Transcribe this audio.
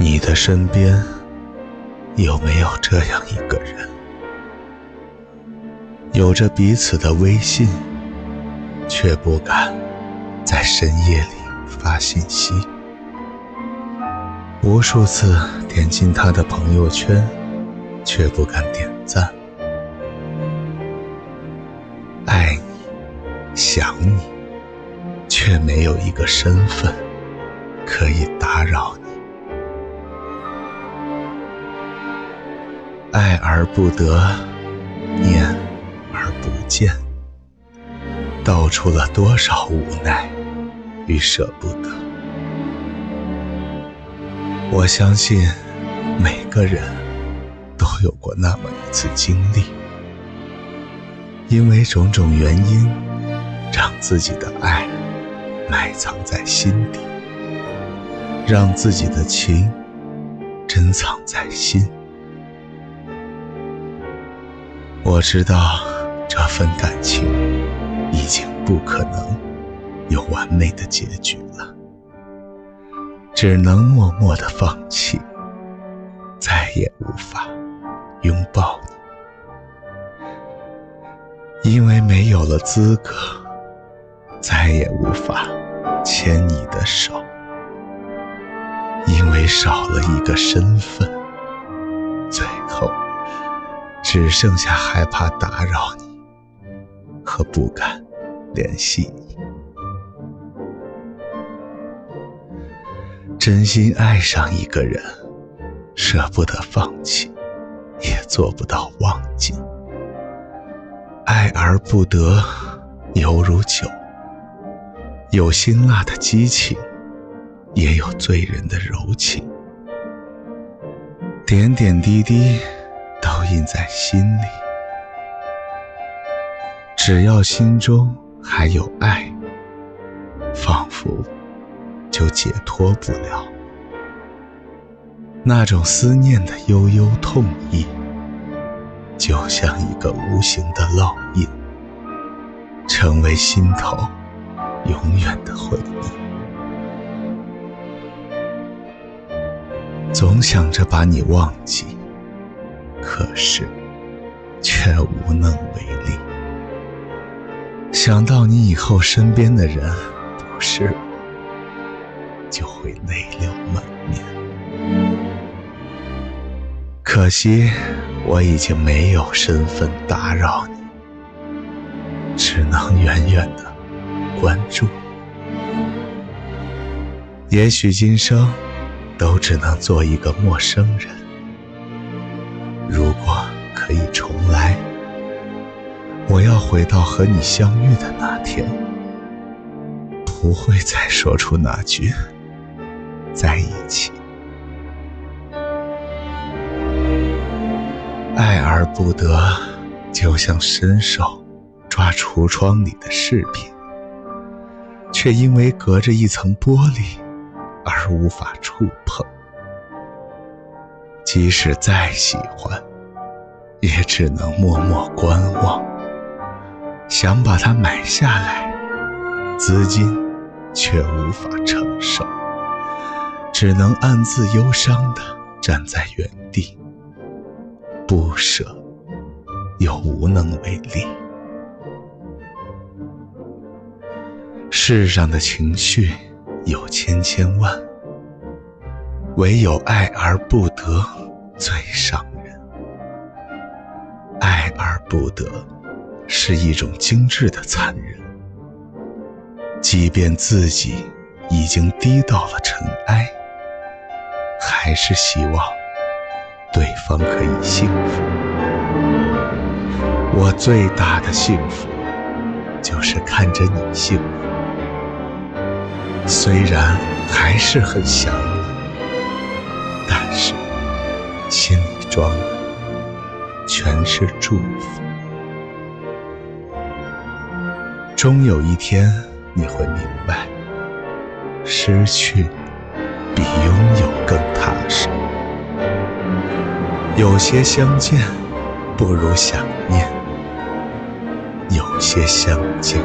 你的身边有没有这样一个人，有着彼此的微信，却不敢在深夜里发信息？无数次点进他的朋友圈，却不敢点赞。爱你，想你，却没有一个身份可以打扰你。爱而不得，念而不见，道出了多少无奈与舍不得。我相信，每个人都有过那么一次经历，因为种种原因，让自己的爱埋藏在心底，让自己的情珍藏在心。我知道这份感情已经不可能有完美的结局了，只能默默的放弃，再也无法拥抱你，因为没有了资格，再也无法牵你的手，因为少了一个身份，只剩下害怕打扰你和不敢联系你。真心爱上一个人，舍不得放弃，也做不到忘记。爱而不得，犹如酒，有辛辣的激情，也有醉人的柔情。点点滴滴。印在心里，只要心中还有爱，仿佛就解脱不了那种思念的悠悠痛意，就像一个无形的烙印，成为心头永远的回忆。总想着把你忘记。可是，却无能为力。想到你以后身边的人不是我，就会泪流满面。可惜，我已经没有身份打扰你，只能远远的关注。也许今生，都只能做一个陌生人。重来，我要回到和你相遇的那天，不会再说出那句“在一起”。爱而不得，就像伸手抓橱窗里的饰品，却因为隔着一层玻璃而无法触碰。即使再喜欢，也只能默默观望。想把它买下来，资金却无法承受，只能暗自忧伤的站在原地，不舍又无能为力。世上的情绪有千千万。唯有爱而不得最伤，而不得是一种精致的残忍。即便自己已经低到了尘埃，还是希望对方可以幸福。我最大的幸福就是看着你幸福，虽然还是很想你。但是心里装的全是祝福，终有一天你会明白，失去比拥有更踏实。有些相见不如想念，有些相见